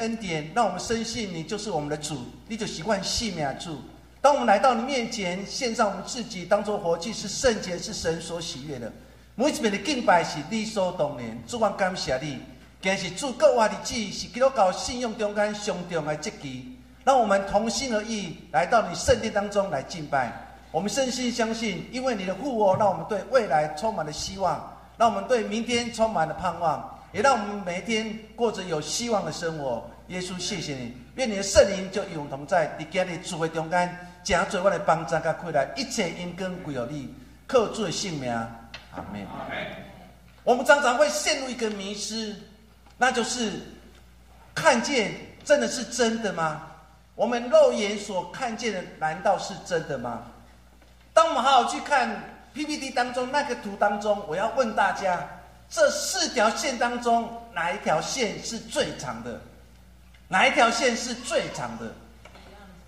恩典，让我们深信你就是我们的主，你就习惯信命主。当我们来到你面前，献上我们自己，当做活祭，是圣洁，是神所喜悦的。每一遍的敬拜是理所当然。主，我感谢你，更是主国外的旨，是基督教信仰中间上重的积极。让我们同心而意来到你圣殿当中来敬拜。我们深信相信，因为你的护佑，让我们对未来充满了希望，让我们对明天充满了盼望。也让我们每一天过着有希望的生活。耶稣，谢谢你，愿你的圣灵就与我们同在。在今日主会中间，加最我的帮助跟快乐，一切因根归有你，靠主的性命。阿门。我们常常会陷入一个迷失，那就是看见真的是真的吗？我们肉眼所看见的难道是真的吗？当我们好好去看 PPT 当中那个图当中，我要问大家。这四条线当中，哪一条线是最长的？哪一条线是最长的？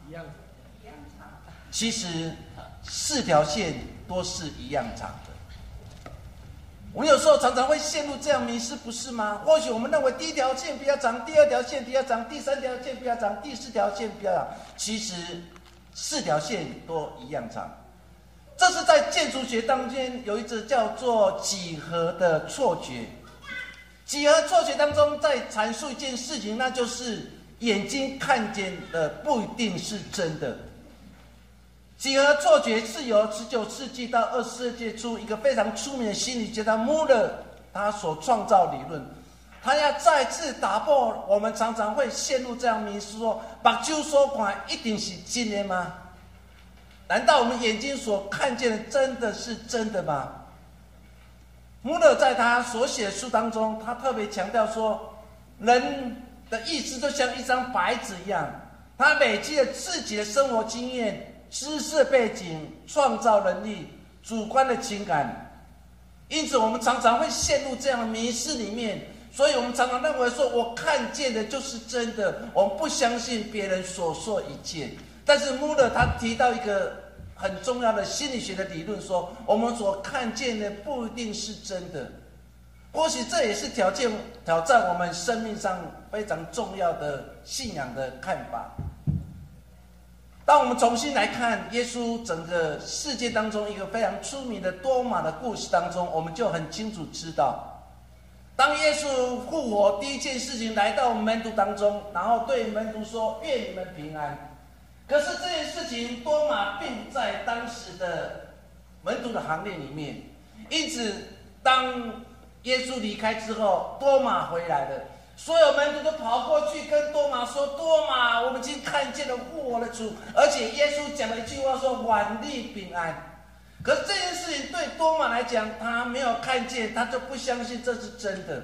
一样，一样长。其实四条线都是一样长的。我们有时候常常会陷入这样迷失，不是吗？或许我们认为第一条线比较长，第二条线比较长，第三条线比较长，第四条线比较长。其实四条线都一样长。这是在建筑学当中有一只叫做几何的错觉。几何错觉当中在阐述一件事情，那就是眼睛看见的不一定是真的。几何错觉是由十九世纪到二十世纪初一个非常出名的心理学家穆勒他所创造理论。他要再次打破我们常常会陷入这样迷思：说把旧所看一定是真的吗？难道我们眼睛所看见的真的是真的吗？穆勒在他所写的书当中，他特别强调说，人的意识就像一张白纸一样，他累积了自己的生活经验、知识背景、创造能力、主观的情感，因此我们常常会陷入这样的迷失里面。所以我们常常认为说，我看见的就是真的，我们不相信别人所说一切。但是穆勒他提到一个很重要的心理学的理论，说我们所看见的不一定是真的，或许这也是挑战挑战我们生命上非常重要的信仰的看法。当我们重新来看耶稣整个世界当中一个非常出名的多马的故事当中，我们就很清楚知道，当耶稣复活第一件事情来到门徒当中，然后对门徒说：“愿你们平安。”可是这件事情，多马并在当时的门徒的行列里面，因此当耶稣离开之后，多马回来了，所有门徒都跑过去跟多马说：“多马，我们已经看见了复活的主，而且耶稣讲了一句话说‘晚利平安’。可是这件事情对多马来讲，他没有看见，他就不相信这是真的。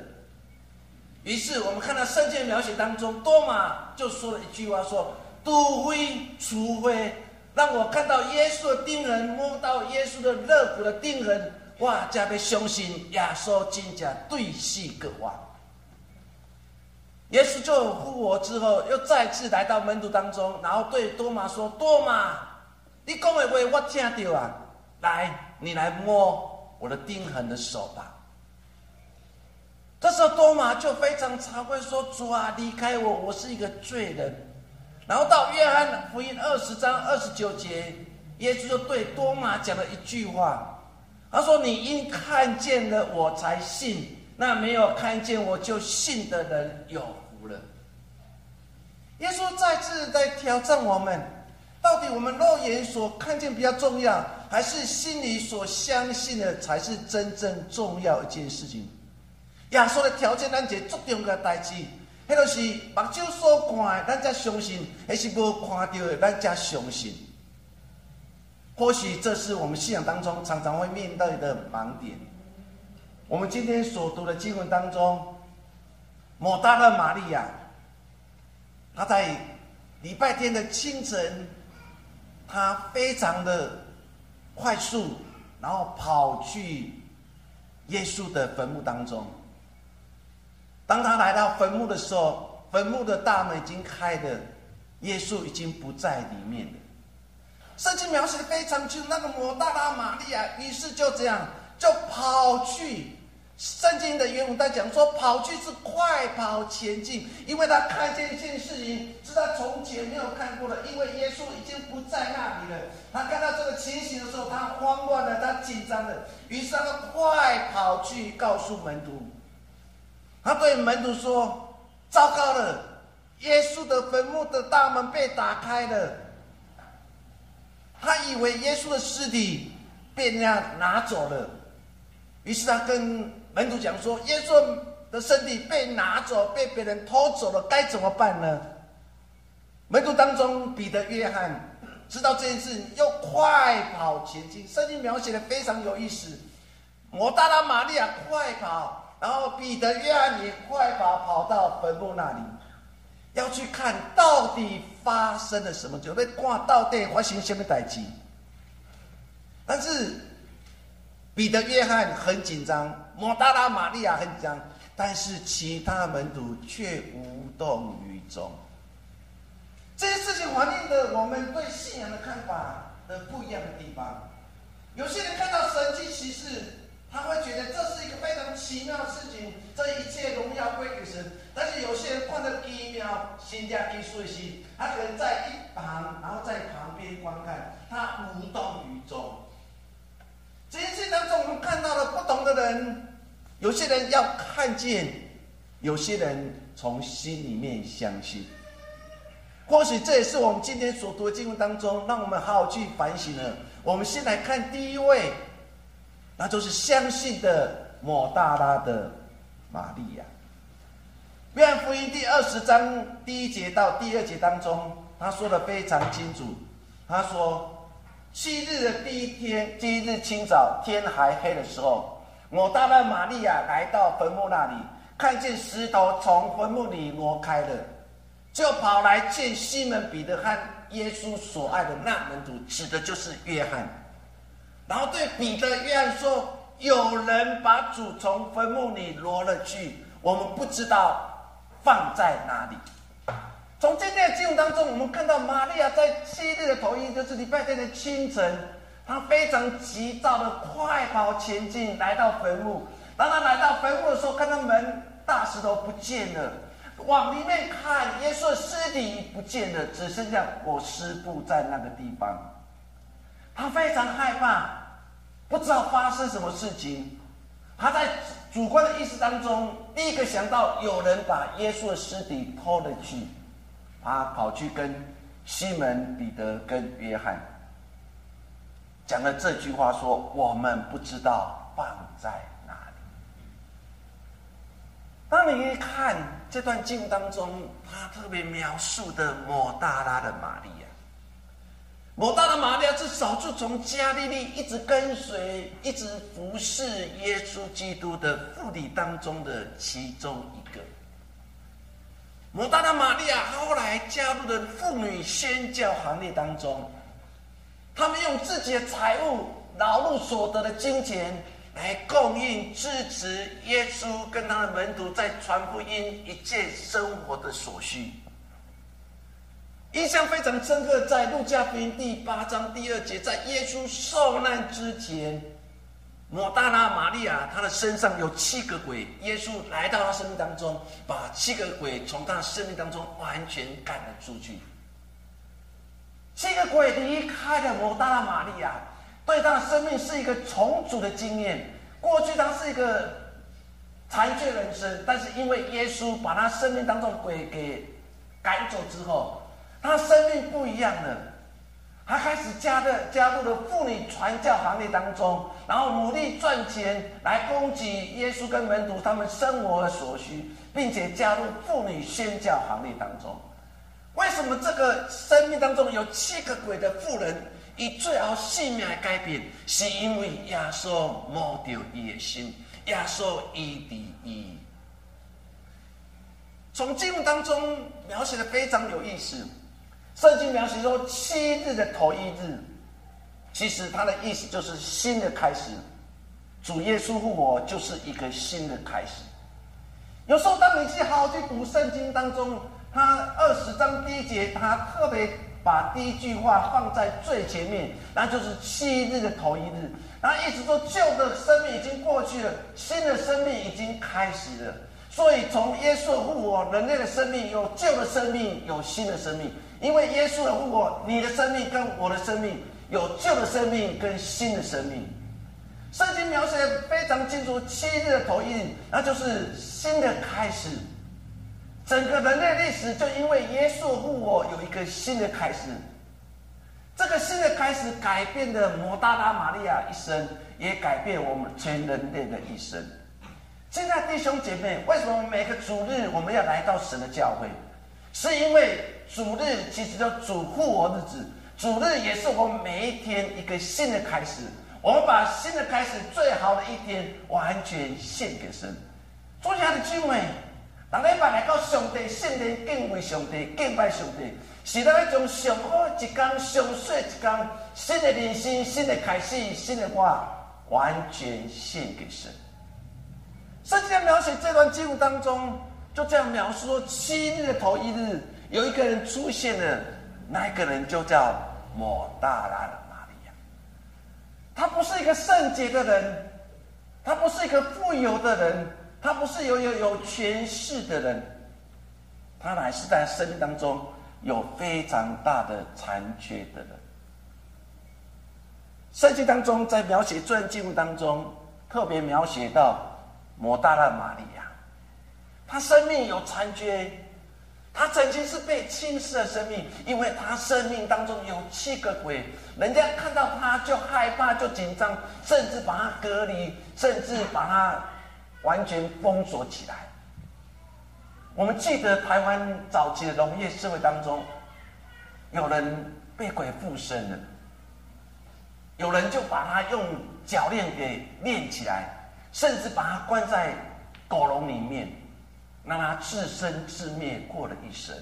于是我们看到圣经描写当中，多马就说了一句话说。”都会，除非让我看到耶稣的钉痕，摸到耶稣的肋骨的钉痕，我才要相信耶稣真正对世各活。耶稣就复活之后，又再次来到门徒当中，然后对多马说：“多马，你讲的话我听到啊，来，你来摸我的钉痕的手吧。”这时候多马就非常惭愧说：“主啊，离开我，我是一个罪人。”然后到约翰福音二十章二十九节，耶稣就对多马讲了一句话，他说：“你因看见了我才信，那没有看见我就信的人有福了。”耶稣再次在挑战我们：到底我们肉眼所看见比较重要，还是心里所相信的才是真正重要一件事情？亚稣的条件，咱一个重要的代志。迄个是目睭所看的，咱才相信；还是无看到的，咱才相信。或许这是我们信仰当中常常会面对的盲点。我们今天所读的经文当中，抹大拉玛利亚，她在礼拜天的清晨，她非常的快速，然后跑去耶稣的坟墓当中。当他来到坟墓的时候，坟墓的大门已经开了，耶稣已经不在里面了。圣经描写的非常清楚，那个摩大拉玛利亚，于是就这样就跑去，圣经的原文在讲说，跑去是快跑前进，因为他看见一件事情是他从前没有看过的，因为耶稣已经不在那里了。他看到这个情形的时候，他慌乱了，他紧张了，于是他快跑去告诉门徒。他对门徒说：“糟糕了，耶稣的坟墓的大门被打开了。”他以为耶稣的尸体被人家拿走了，于是他跟门徒讲说：“耶稣的身体被拿走，被别人偷走了，该怎么办呢？”门徒当中，彼得、约翰知道这件事，又快跑前进。圣经描写的非常有意思。摩大拉玛利亚快跑，然后彼得、约翰也快跑，跑到坟墓那里。要去看到底发生了什么，就被挂到底发生什么代志。但是彼得、约翰很紧张，摩达拉、玛利亚很紧张，但是其他门徒却无动于衷。这些事情反映的我们对信仰的看法的不一样的地方。有些人看到神迹奇事。他会觉得这是一个非常奇妙的事情，这一切荣耀归给神。但是有些人看着奇妙、新加艺术的心，他可能在一旁，然后在旁边观看，他无动于衷。这件事当中，我们看到了不同的人，有些人要看见，有些人从心里面相信。或许这也是我们今天所读的经文当中，让我们好好去反省了。我们先来看第一位。那就是相信的抹大拉的玛利亚。约翰福音第二十章第一节到第二节当中，他说的非常清楚。他说，七日的第一天，第一日清早，天还黑的时候，我大拉玛利亚来到坟墓那里，看见石头从坟墓里挪开了，就跑来见西门彼得和耶稣所爱的那门徒，指的就是约翰。然后对彼得、约翰说：“有人把主从坟墓里挪了去，我们不知道放在哪里。”从今天的经文当中，我们看到玛利亚在七日的头一，就是礼拜天的清晨，她非常急躁的快跑前进，来到坟墓。当她来到坟墓的时候，看到门大石头不见了，往里面看，耶稣的尸体不见了，只剩下裹尸布在那个地方。他非常害怕，不知道发生什么事情。他在主观的意识当中，第一个想到有人把耶稣的尸体偷了去，他跑去跟西门、彼得跟约翰讲了这句话，说：“我们不知道放在哪里。”当你一看这段经文当中，他特别描述的抹大拉的玛丽。摩大的玛利亚是少就从加利利一直跟随、一直服侍耶稣基督的妇女当中的其中一个。摩大的玛利亚后来加入了妇女宣教行列当中，他们用自己的财物、劳碌所得的金钱来供应、支持耶稣跟他的门徒在传福音一切生活的所需。印象非常深刻，在路加福音第八章第二节，在耶稣受难之前，抹大拉玛利亚她的身上有七个鬼，耶稣来到她生命当中，把七个鬼从她的生命当中完全赶了出去。七个鬼离开了抹大拉玛利亚，对她的生命是一个重组的经验。过去她是一个残缺人生，但是因为耶稣把她生命当中鬼给赶走之后。他生命不一样了，他开始加入加入了妇女传教行列当中，然后努力赚钱来供给耶稣跟门徒他们生活的所需，并且加入妇女宣教行列当中。为什么这个生命当中有七个鬼的妇人以最后性命改变？是因为耶稣摸着伊的心，耶稣医治伊。从经文当中描写的非常有意思。圣经描写说，七日的头一日，其实它的意思就是新的开始。主耶稣复活就是一个新的开始。有时候，当你去好好去读圣经当中，他二十章第一节，他特别把第一句话放在最前面，那就是七日的头一日，然后一直说旧的生命已经过去了，新的生命已经开始了。所以从耶稣复活，人类的生命有旧的生命，有新的生命。因为耶稣的复活，你的生命跟我的生命有旧的生命跟新的生命。圣经描写非常清楚，七日的头一日，那就是新的开始。整个人类历史就因为耶稣复活有一个新的开始。这个新的开始改变了摩大拉玛利亚一生，也改变我们全人类的一生。现在弟兄姐妹，为什么每个主日我们要来到神的教会？是因为主日其实叫主复活日子，主日也是我们每一天一个新的开始。我们把新的开始最好的一天完全献给神。主下的姊妹。人礼拜来到上帝圣殿敬畏上帝敬拜上帝，是咱一种上好一天、上水一天、新的人生、新的开始、新的话，完全献给神。圣经在描写这段经文当中，就这样描述说：七日的头一日，有一个人出现了，那个人就叫抹大拉的玛利亚。他不是一个圣洁的人，他不是一个富有的人。他不是有有有权势的人，他乃是在生命当中有非常大的残缺的人。圣经当中在描写这段经文当中，特别描写到摩大拉玛利亚，他生命有残缺，他曾经是被轻视的生命，因为他生命当中有七个鬼，人家看到他就害怕就紧张，甚至把他隔离，甚至把他。完全封锁起来。我们记得台湾早期的农业社会当中，有人被鬼附身了，有人就把他用脚链给链起来，甚至把他关在狗笼里面，让他自生自灭过了一生。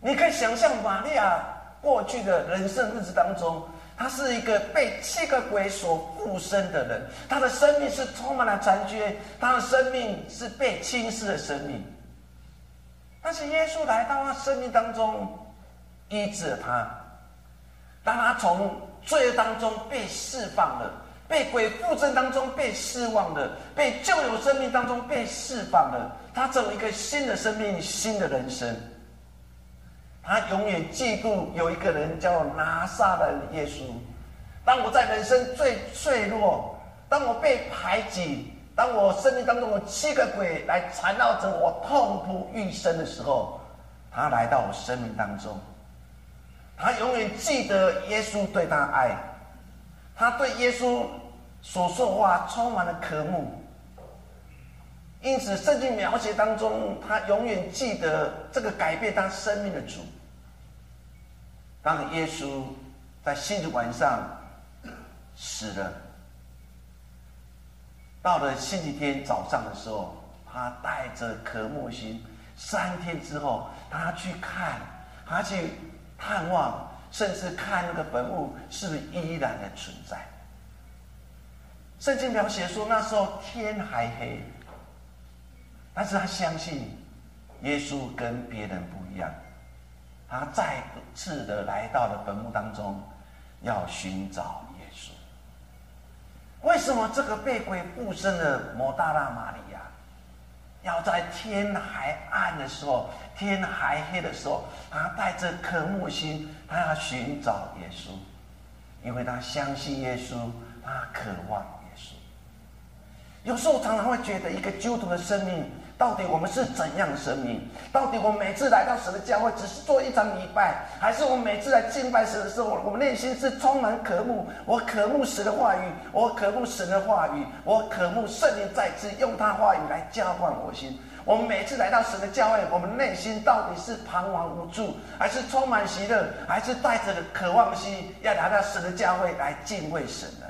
你可以想象玛利亚过去的人生日子当中。他是一个被七个鬼所附身的人，他的生命是充满了残缺，他的生命是被轻视的生命。但是耶稣来到他生命当中，医治了他，当他从罪恶当中被释放了，被鬼附身当中被释放了，被旧有生命当中被释放了，他走一个新的生命，新的人生。他永远记住有一个人叫拿撒的耶稣。当我在人生最脆弱，当我被排挤，当我生命当中有七个鬼来缠绕着我痛不欲生的时候，他来到我生命当中。他永远记得耶稣对他爱，他对耶稣所说话充满了渴慕。因此，圣经描写当中，他永远记得这个改变他生命的主。当耶稣在星期晚上死了，到了星期天早上的时候，他带着渴慕心，三天之后，他去看，他去探望，甚至看那个坟墓是不是依然的存在。圣经描写说，那时候天还黑。但是他相信耶稣跟别人不一样，他再次的来到了坟墓当中，要寻找耶稣。为什么这个被鬼附身的摩大拉玛利亚，要在天还暗的时候、天还黑的时候，他带着渴慕心，他要寻找耶稣，因为他相信耶稣，他渴望耶稣。有时候常常会觉得，一个基督徒的生命。到底我们是怎样的生命？到底我们每次来到神的教会，只是做一场礼拜，还是我们每次来敬拜神的时候，我们内心是充满渴慕？我渴慕神的话语，我渴慕神的话语，我渴慕圣灵再次用他话语来浇灌我心。我们每次来到神的教会，我们内心到底是彷徨无助，还是充满喜乐，还是带着渴望心要来到神的教会来敬畏神呢？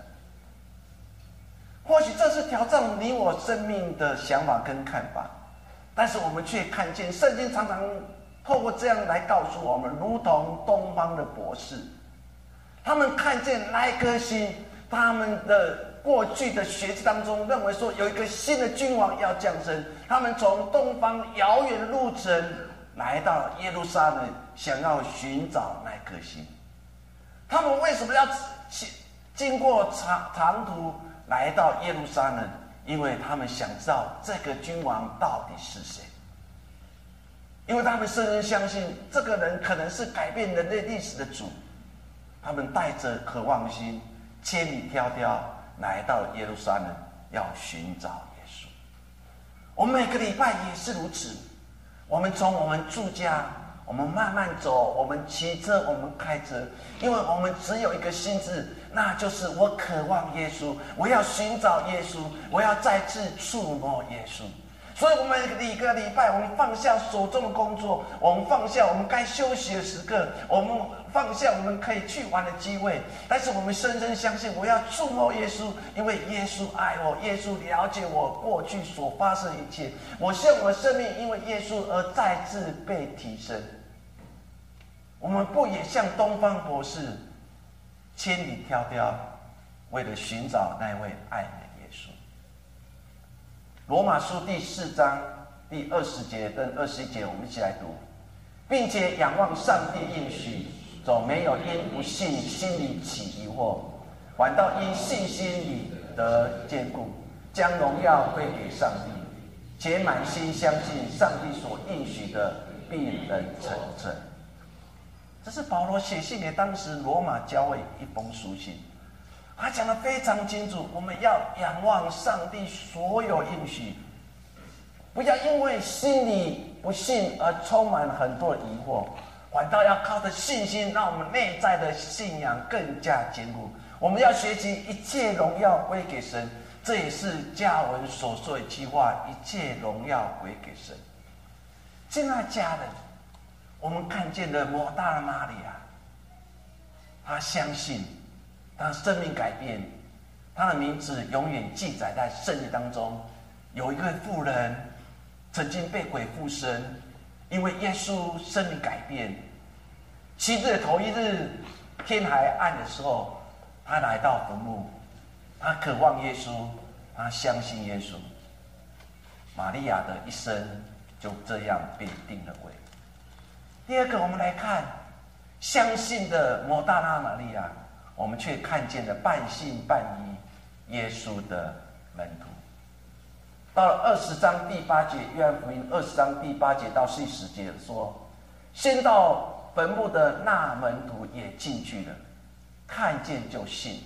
或许这是挑战你我生命的想法跟看法。但是我们却看见圣经常常透过这样来告诉我们，如同东方的博士，他们看见那一颗星，他们的过去的学习当中认为说有一个新的君王要降生，他们从东方遥远的路程来到耶路撒冷，想要寻找那颗星。他们为什么要经经过长长途来到耶路撒冷？因为他们想知道这个君王到底是谁。因为他们深深相信这个人可能是改变人类历史的主。他们带着渴望心，千里迢迢来到耶路撒冷，要寻找耶稣。我们每个礼拜也是如此。我们从我们住家，我们慢慢走，我们骑车，我们开车，因为我们只有一个心智，那就是我渴望耶稣，我要寻找耶稣，我要再次触摸耶稣。所以，我们每个礼拜，我们放下手中的工作，我们放下我们该休息的时刻，我们放下我们可以去玩的机会。但是，我们深深相信，我要触摸耶稣，因为耶稣爱我，耶稣了解我过去所发生的一切。我向我的生命因为耶稣而再次被提升。我们不也像东方博士，千里迢迢，为了寻找那位爱的耶稣？罗马书第四章第二十节跟二十一节，我们一起来读，并且仰望上帝应许，总没有因不信心里起疑惑，反倒因信心里得坚固，将荣耀归给上帝，且满心相信上帝所应许的必能成真。这是保罗写信给当时罗马教会一封书信。他讲的非常清楚，我们要仰望上帝所有应许，不要因为心里不信而充满很多疑惑，反倒要靠着信心，让我们内在的信仰更加坚固。我们要学习一切荣耀归给神，这也是加文所说的一句话：一切荣耀归给神。现在家人，我们看见的摩大拉玛利亚，他相信。他生命改变，他的名字永远记载在圣经当中。有一个妇人曾经被鬼附身，因为耶稣生命改变。七日的头一日，天还暗的时候，他来到坟墓，他渴望耶稣，他相信耶稣。玛利亚的一生就这样被定了位。第二个，我们来看相信的摩大拉玛利亚。我们却看见了半信半疑耶稣的门徒。到了二十章第八节，约翰福音二十章第八节到第十节说：“先到坟墓的那门徒也进去了，看见就信。”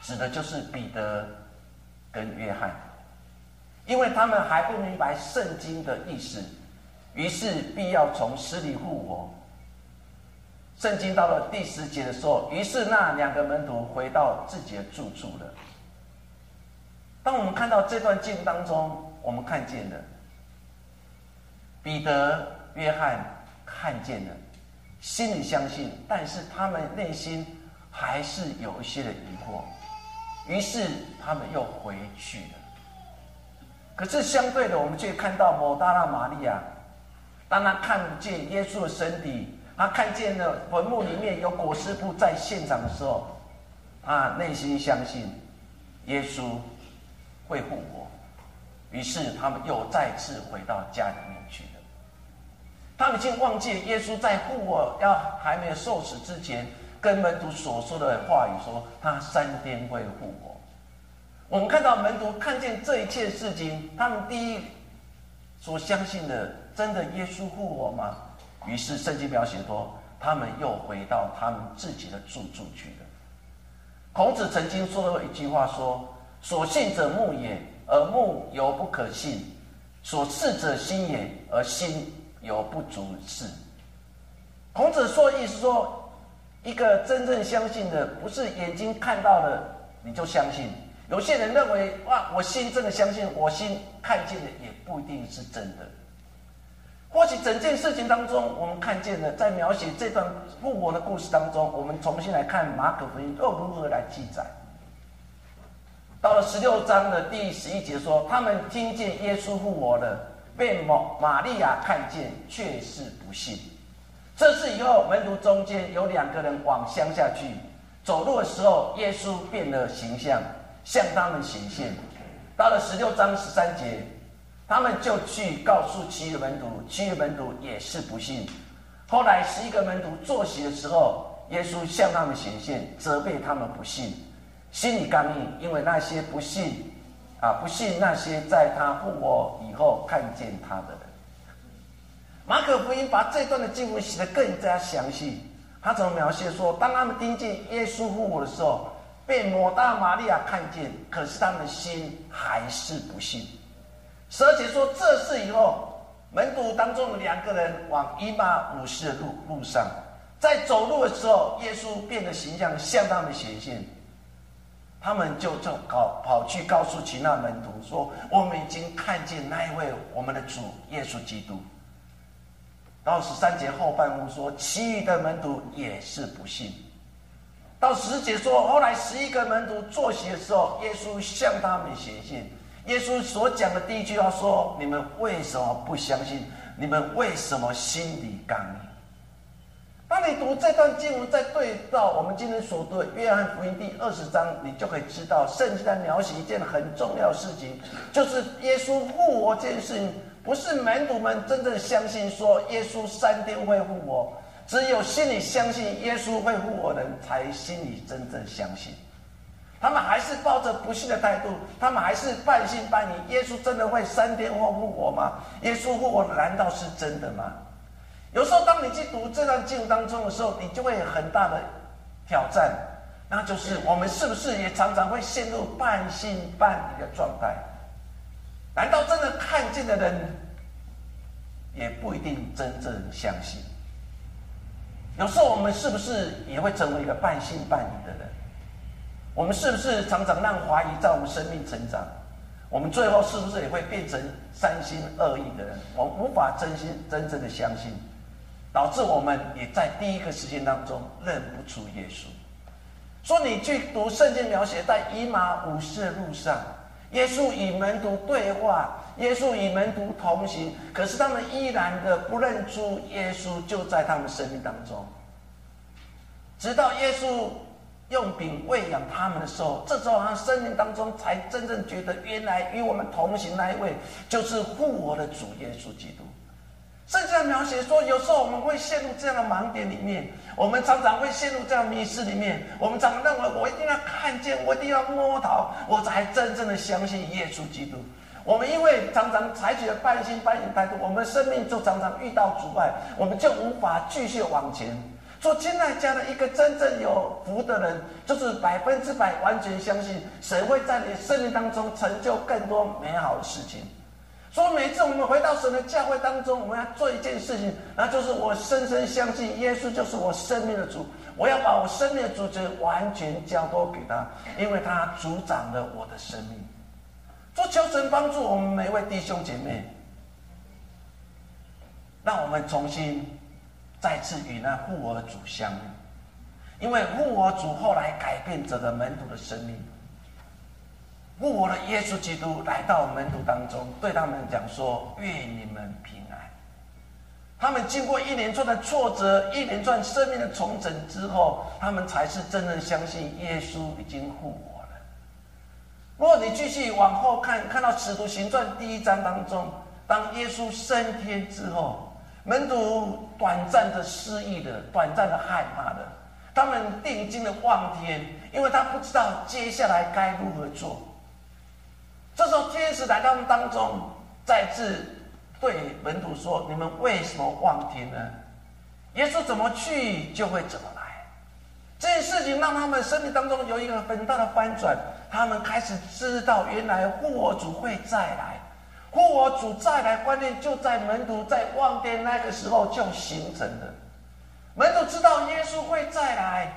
指的就是彼得跟约翰，因为他们还不明白圣经的意思，于是必要从死里复活。圣经到了第十节的时候，于是那两个门徒回到自己的住处了。当我们看到这段经当中，我们看见了彼得、约翰看见了，心里相信，但是他们内心还是有一些的疑惑，于是他们又回去了。可是相对的，我们却看到某大拉玛利亚，当他看见耶稣的身体。他看见了坟墓里面有裹尸布在现场的时候，他内心相信耶稣会复活，于是他们又再次回到家里面去了。他们已经忘记耶稣在复活要还没有受死之前，跟门徒所说的话语，说他三天会复活。我们看到门徒看见这一切事情，他们第一所相信的，真的耶稣复活吗？于是圣经描写说，他们又回到他们自己的住处去了。孔子曾经说过一句话说：“所信者目也，而目犹不可信；所视者心也，而心犹不足视。”孔子说意思说，一个真正相信的，不是眼睛看到了你就相信。有些人认为，哇，我心真的相信，我心看见的也不一定是真的。或许整件事情当中，我们看见了，在描写这段复活的故事当中，我们重新来看马可福音又如何来记载。到了十六章的第十一节说，他们听见耶稣复活了，被玛玛利亚看见，却是不信。这次以后，门徒中间有两个人往乡下去，走路的时候，耶稣变了形象，向他们显现。到了十六章十三节。他们就去告诉其余门徒，其余门徒也是不信。后来十一个门徒坐席的时候，耶稣向他们显现，责备他们不信，心里刚硬，因为那些不信啊，不信那些在他复活以后看见他的人。马可福音把这段的经文写得更加详细。他怎么描写说，当他们听见耶稣复活的时候，被抹大玛利亚看见，可是他们心还是不信。十二节说，这事以后，门徒当中的两个人往伊玛五世的路路上，在走路的时候，耶稣变的形象向他们显现，他们就就跑跑去告诉其他门徒说：“我们已经看见那一位我们的主耶稣基督。”到十三节后半部说，其余的门徒也是不信。到十节说，后来十一个门徒坐席的时候，耶稣向他们显现。耶稣所讲的第一句话说：“你们为什么不相信？你们为什么心里刚硬？”当你读这段经文，再对照我们今天所读的约翰福音第二十章，你就可以知道，圣经在描写一件很重要的事情，就是耶稣复活这件事情。不是门徒们真正相信说耶稣三天会复活，只有心里相信耶稣会复活的人才心里真正相信。他们还是抱着不信的态度，他们还是半信半疑。耶稣真的会三天后复活吗？耶稣复活难道是真的吗？有时候当你去读这段经当中的时候，你就会有很大的挑战，那就是我们是不是也常常会陷入半信半疑的状态？难道真的看见的人也不一定真正相信？有时候我们是不是也会成为一个半信半疑的人？我们是不是常常让怀疑在我们生命成长？我们最后是不是也会变成三心二意的人？我无法真心真正的相信，导致我们也在第一个时间当中认不出耶稣。说你去读圣经描写在以马五世的路上。耶稣与门徒对话，耶稣与门徒同行，可是他们依然的不认出耶稣就在他们生命当中。直到耶稣用饼喂养他们的时候，这时候他生命当中才真正觉得，原来与我们同行那一位就是复活的主耶稣基督。圣经上描写说，有时候我们会陷入这样的盲点里面，我们常常会陷入这样迷失里面。我们常常认为，我一定要看见，我一定要摸到，我才真正的相信耶稣基督。我们因为常常采取了半信半疑态度，我们生命就常常遇到阻碍，我们就无法继续往前。做，亲爱家的一个真正有福的人，就是百分之百完全相信神会在你生命当中成就更多美好的事情。所以每次我们回到神的教会当中，我们要做一件事情，那就是我深深相信耶稣就是我生命的主。我要把我生命的主权完全交托给他，因为他主掌了我的生命。说求神帮助我们每位弟兄姐妹，让我们重新再次与那复活主相遇，因为复活主后来改变整个门徒的生命。复活的耶稣基督来到门徒当中，对他们讲说：“愿你们平安。”他们经过一连串的挫折、一连串生命的重整之后，他们才是真正相信耶稣已经复活如果你继续往后看，看到《使徒行传》第一章当中，当耶稣升天之后，门徒短暂的失忆的、短暂的害怕的，他们定睛的望天，因为他不知道接下来该如何做。这时候，天使来到当中，再次对门徒说：“你们为什么望天呢？耶稣怎么去，就会怎么来。”这件事情让他们生命当中有一个很大的翻转，他们开始知道，原来复活主会再来。复活主再来观念，就在门徒在望天那个时候就形成了。门徒知道耶稣会再来。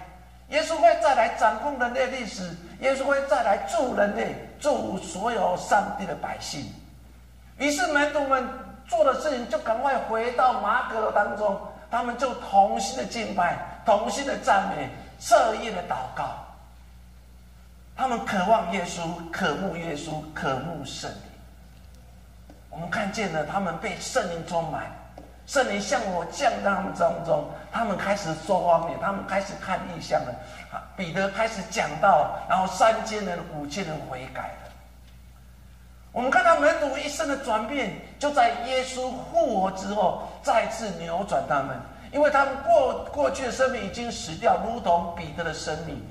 耶稣会再来掌控人类历史，耶稣会再来助人类，助所有上帝的百姓。于是门徒们做的事情就赶快回到马可当中，他们就同心的敬拜，同心的赞美，彻夜的祷告。他们渴望耶稣，渴慕耶稣，渴慕圣灵。我们看见了他们被圣灵充满。圣灵向我降在他们当中，他们开始说方言，他们开始看异象了。彼得开始讲道，然后三千人、五千人悔改了。我们看到门徒一生的转变，就在耶稣复活之后再次扭转他们，因为他们过过去的生命已经死掉，如同彼得的生命。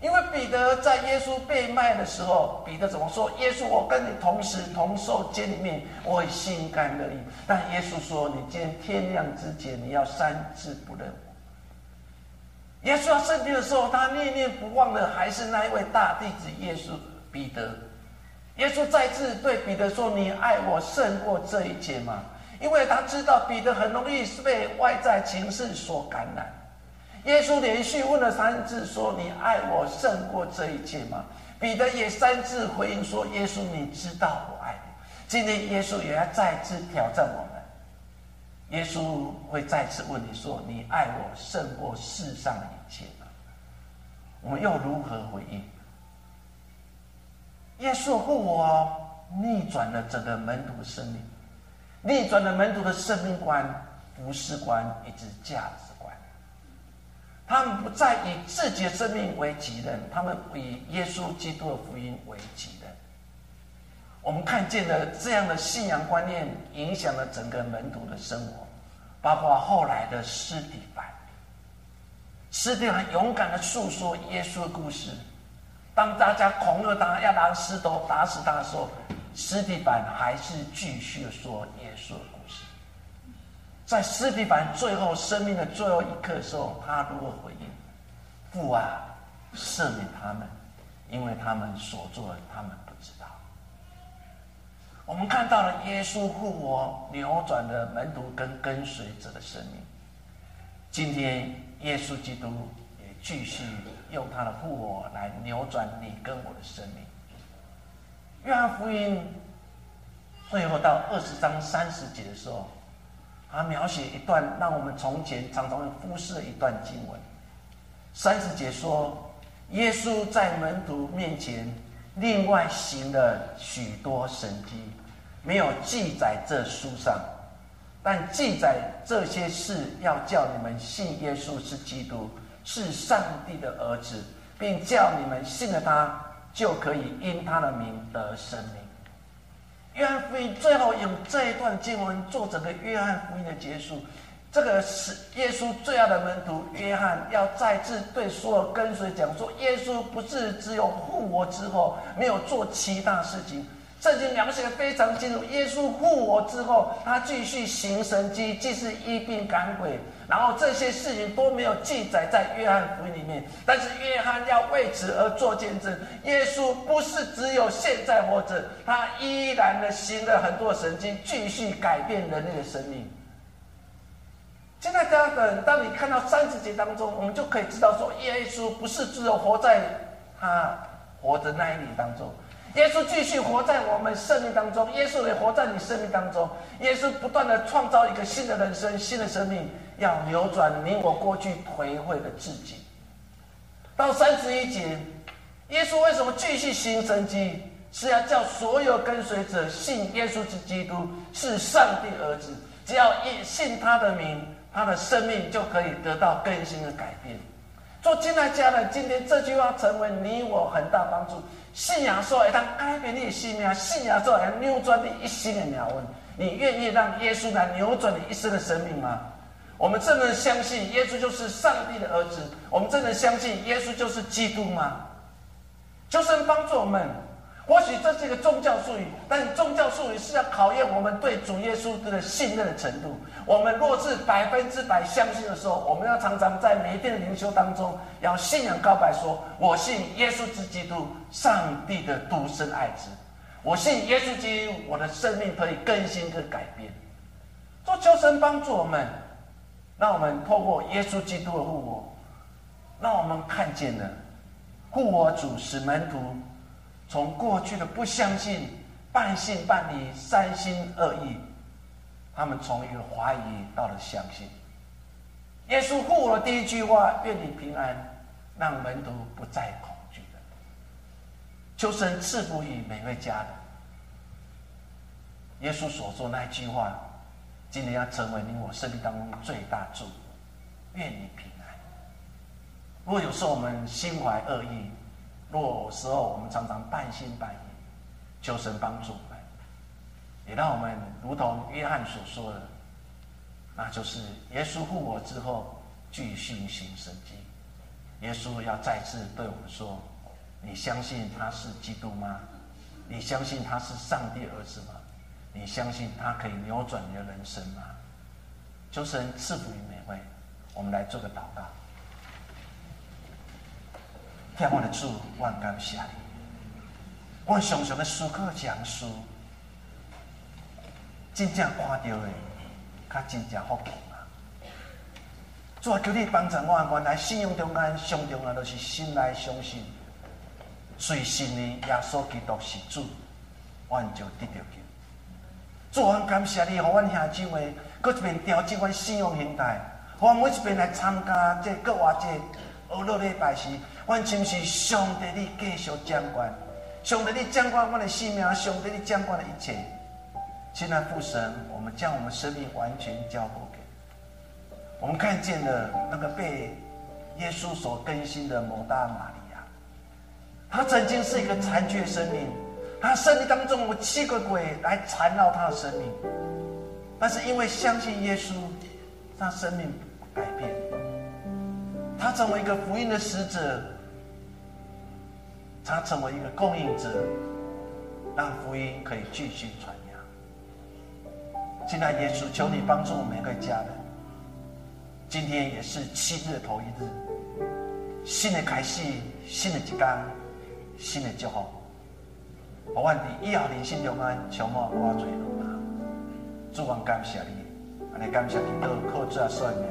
因为彼得在耶稣被卖的时候，彼得怎么说？耶稣，我跟你同时同受监里面，我心甘乐意。但耶稣说，你今天天亮之前，你要三次不认我。耶稣要升天的时候，他念念不忘的还是那一位大弟子耶稣彼得。耶稣再次对彼得说：“你爱我胜过这一切吗？”因为他知道彼得很容易是被外在情势所感染。耶稣连续问了三次，说：“你爱我胜过这一切吗？”彼得也三次回应说：“耶稣，你知道我爱你。”今天耶稣也要再次挑战我们。耶稣会再次问你说：“你爱我胜过世上的一切吗？”我们又如何回应？耶稣复活逆转了整个门徒生命，逆转了门徒的生命观、服饰观以及价值观。他们不再以自己的生命为己任，他们以耶稣基督的福音为己任。我们看见了这样的信仰观念，影响了整个门徒的生活，包括后来的施蒂凡。施蒂凡勇敢的诉说耶稣的故事。当大家恐吓他要拿石头打死他的时候，施蒂凡还是继续说耶稣的故事。在斯蒂凡最后生命的最后一刻的时候，他如何回应？父啊，赦免他们，因为他们所做的，他们不知道。我们看到了耶稣复活，扭转了门徒跟跟随者的生命。今天，耶稣基督也继续用他的复活来扭转你跟我的生命。约翰福音最后到二十章三十节的时候。他描写一段让我们从前常常会忽视的一段经文。三十节说，耶稣在门徒面前另外行了许多神迹，没有记载这书上，但记载这些事，要叫你们信耶稣是基督，是上帝的儿子，并叫你们信了他，就可以因他的名得生命。约翰福音最后用这一段经文做整个约翰福音的结束。这个是耶稣最爱的门徒约翰，要再次对所有跟随讲说：耶稣不是只有复活之后没有做其他事情。圣经描写的非常清楚，耶稣复活之后，他继续行神迹，既是医病赶鬼，然后这些事情都没有记载在约翰福音里面。但是约翰要为此而做见证，耶稣不是只有现在活着，他依然的行了很多神迹，继续改变人类的生命。现在大家等，当你看到三十节当中，我们就可以知道说，耶稣不是只有活在他活的那一年当中。耶稣继续活在我们生命当中，耶稣也活在你生命当中。耶稣不断的创造一个新的人生、新的生命，要扭转你我过去颓废的自己。到三十一节，耶稣为什么继续行神迹？是要叫所有跟随者信耶稣是基督，是上帝儿子。只要一信他的名，他的生命就可以得到更新的改变。做进来家人，今天这句话成为你我很大帮助。信仰说会当改变你的性命，信仰说会扭转你一生的鸟问。你愿意让耶稣来扭转你一生的生命吗？我们真的相信耶稣就是上帝的儿子？我们真的相信耶稣就是基督吗？求神帮助我们。或许这是一个宗教术语，但宗教术语是要考验我们对主耶稣的信任的程度。我们若是百分之百相信的时候，我们要常常在每一天的灵修当中，要信仰告白说：“我信耶稣之基督，上帝的独生爱子。我信耶稣基督，我的生命可以更新跟改变。”做求神帮助我们，让我们透过耶稣基督的复活，让我们看见了复活主使门徒。从过去的不相信、半信半疑、三心二意，他们从一个怀疑到了相信。耶稣复活的第一句话：“愿你平安”，让门徒不再恐惧了。求神赐福于每位家人。耶稣所说那句话，今天要成为你我生命当中最大祝福。愿你平安。如果有时候我们心怀恶意，若有时候我们常常半信半疑，求神帮助我们，也让我们如同约翰所说的，那就是耶稣复活之后继续行神迹。耶稣要再次对我们说：“你相信他是基督吗？你相信他是上帝儿子吗？你相信他可以扭转你的人生吗？”求神赐福于每位。我们来做个祷告。天父的主，万感谢你。我常常的思考讲述，真正看到的，较真正福气嘛。主啊，求你帮助我，原来信仰中间上重要就是信赖相信，随信的耶稣基督是主，我就得到救。主啊，感谢你，互阮兄姊妹，搁一遍调整阮信仰心态，我每一遍来参加这国外这俄罗礼拜时，阮真是上帝你继续掌管。上帝，你掌管我的性命；上帝，你掌管的一切。亲爱父神，我们将我们生命完全交付给。我们看见了那个被耶稣所更新的摩大玛利亚，他曾经是一个残缺生命，他生命当中有七个鬼来缠绕他的生命，但是因为相信耶稣，他生命改变，他成为一个福音的使者。他成为一个供应者，让福音可以继续传扬。亲爱耶稣，求你帮助我们每个家人。今天也是七日的头一日，新的开始，新的一天，新的祝福。我愿你以后人生中安，充满我最路。主，我感谢你，安尼感谢你，都靠主啊算命。